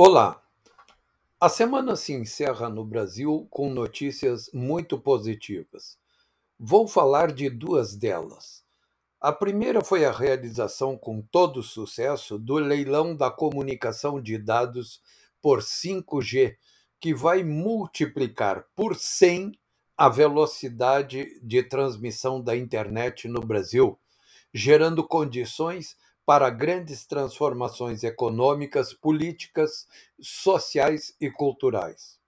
Olá! A semana se encerra no Brasil com notícias muito positivas. Vou falar de duas delas. A primeira foi a realização com todo sucesso do leilão da comunicação de dados por 5G, que vai multiplicar por 100 a velocidade de transmissão da internet no Brasil, gerando condições para grandes transformações econômicas, políticas, sociais e culturais.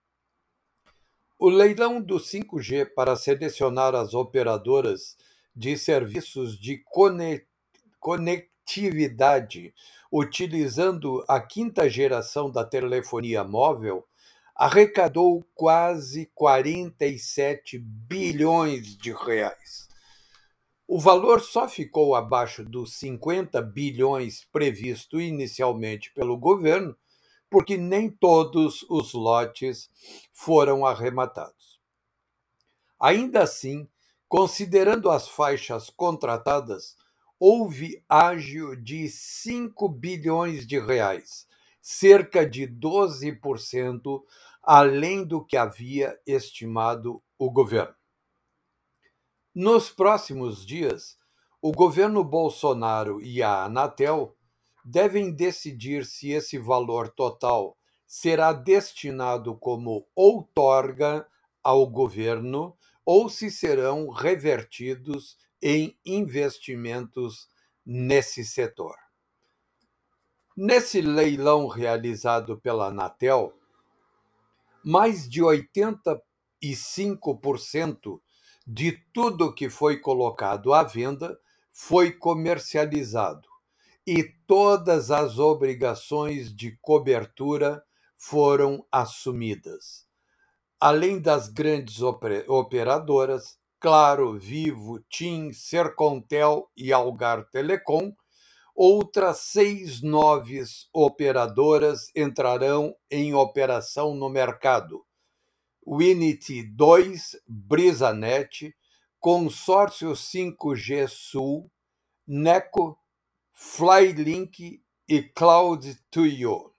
O leilão do 5G para selecionar as operadoras de serviços de conectividade utilizando a quinta geração da telefonia móvel arrecadou quase 47 bilhões de reais o valor só ficou abaixo dos 50 bilhões previsto inicialmente pelo governo, porque nem todos os lotes foram arrematados. Ainda assim, considerando as faixas contratadas, houve ágio de 5 bilhões de reais, cerca de 12% além do que havia estimado o governo. Nos próximos dias, o governo Bolsonaro e a Anatel devem decidir se esse valor total será destinado como outorga ao governo ou se serão revertidos em investimentos nesse setor. Nesse leilão realizado pela Anatel, mais de 85% de tudo que foi colocado à venda foi comercializado e todas as obrigações de cobertura foram assumidas. Além das grandes operadoras, Claro, Vivo, TIM, Sercontel e Algar Telecom, outras seis novas operadoras entrarão em operação no mercado, Winity 2, BrisaNet, Consórcio 5G Sul, Neco, Flylink e Cloud2You.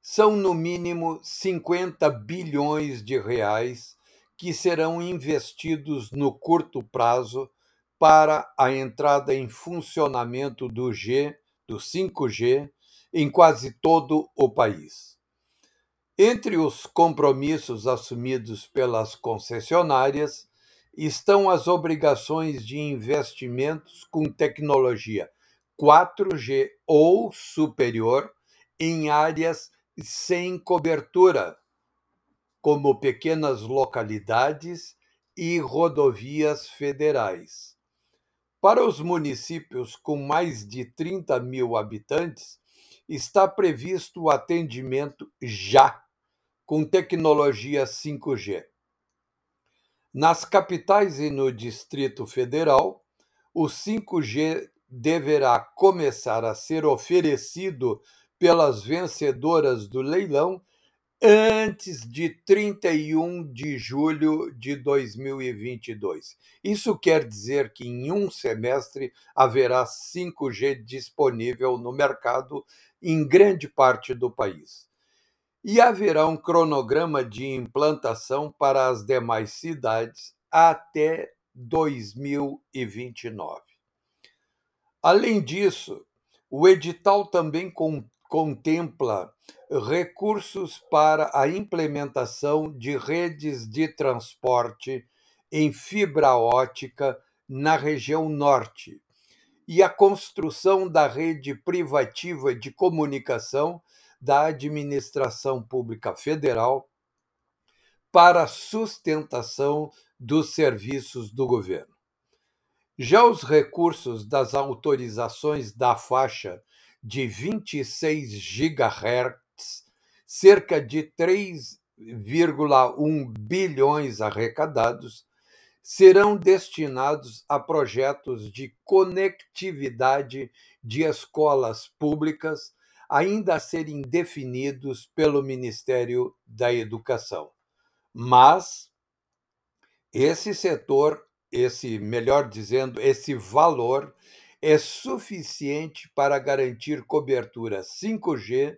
São no mínimo 50 bilhões de reais que serão investidos no curto prazo para a entrada em funcionamento do G, do 5G, em quase todo o país. Entre os compromissos assumidos pelas concessionárias estão as obrigações de investimentos com tecnologia 4G ou superior em áreas sem cobertura, como pequenas localidades e rodovias federais. Para os municípios com mais de 30 mil habitantes, está previsto o atendimento já com tecnologia 5G. Nas capitais e no Distrito Federal, o 5G deverá começar a ser oferecido pelas vencedoras do leilão antes de 31 de julho de 2022. Isso quer dizer que em um semestre haverá 5G disponível no mercado em grande parte do país e haverá um cronograma de implantação para as demais cidades até 2029. Além disso, o edital também contempla recursos para a implementação de redes de transporte em fibra ótica na região norte e a construção da rede privativa de comunicação da administração pública federal para a sustentação dos serviços do governo. Já os recursos das autorizações da faixa de 26 GHz, cerca de 3,1 bilhões arrecadados, serão destinados a projetos de conectividade de escolas públicas ainda a serem definidos pelo Ministério da Educação. Mas esse setor, esse, melhor dizendo, esse valor é suficiente para garantir cobertura 5G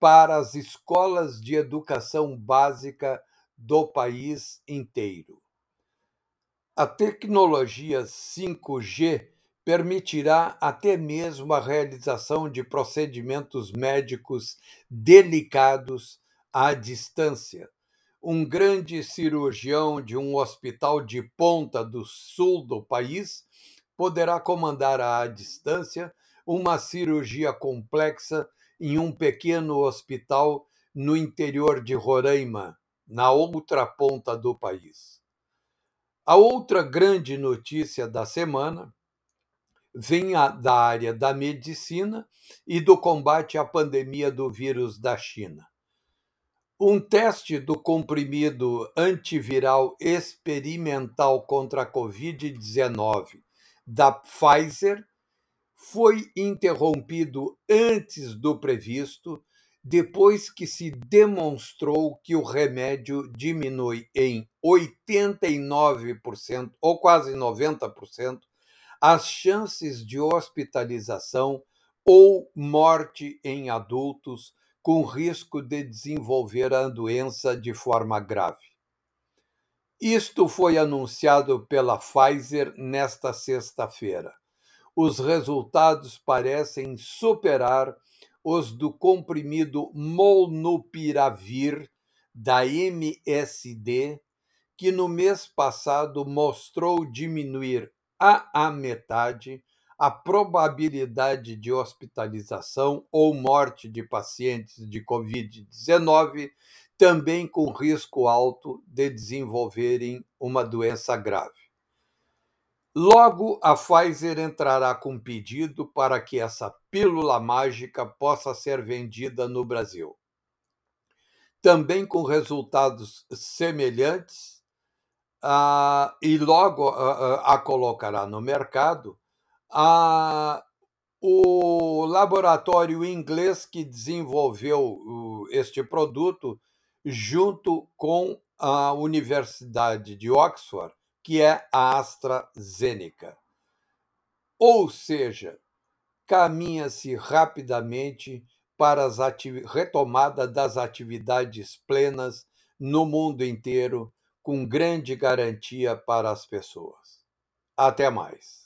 para as escolas de educação básica do país inteiro. A tecnologia 5G permitirá até mesmo a realização de procedimentos médicos delicados à distância. Um grande cirurgião de um hospital de ponta do sul do país poderá comandar à distância uma cirurgia complexa em um pequeno hospital no interior de Roraima, na outra ponta do país. A outra grande notícia da semana vem da área da medicina e do combate à pandemia do vírus da China. Um teste do comprimido antiviral experimental contra a Covid-19 da Pfizer foi interrompido antes do previsto, depois que se demonstrou que o remédio diminui em 89% ou quase 90% as chances de hospitalização ou morte em adultos com risco de desenvolver a doença de forma grave. Isto foi anunciado pela Pfizer nesta sexta-feira. Os resultados parecem superar os do comprimido Molnupiravir da MSD, que no mês passado mostrou diminuir a metade a probabilidade de hospitalização ou morte de pacientes de Covid-19, também com risco alto de desenvolverem uma doença grave. Logo, a Pfizer entrará com pedido para que essa pílula mágica possa ser vendida no Brasil. Também com resultados semelhantes, ah, e logo ah, a colocará no mercado, ah, o laboratório inglês que desenvolveu este produto, junto com a Universidade de Oxford, que é a AstraZeneca. Ou seja, caminha-se rapidamente para a retomada das atividades plenas no mundo inteiro com grande garantia para as pessoas. Até mais.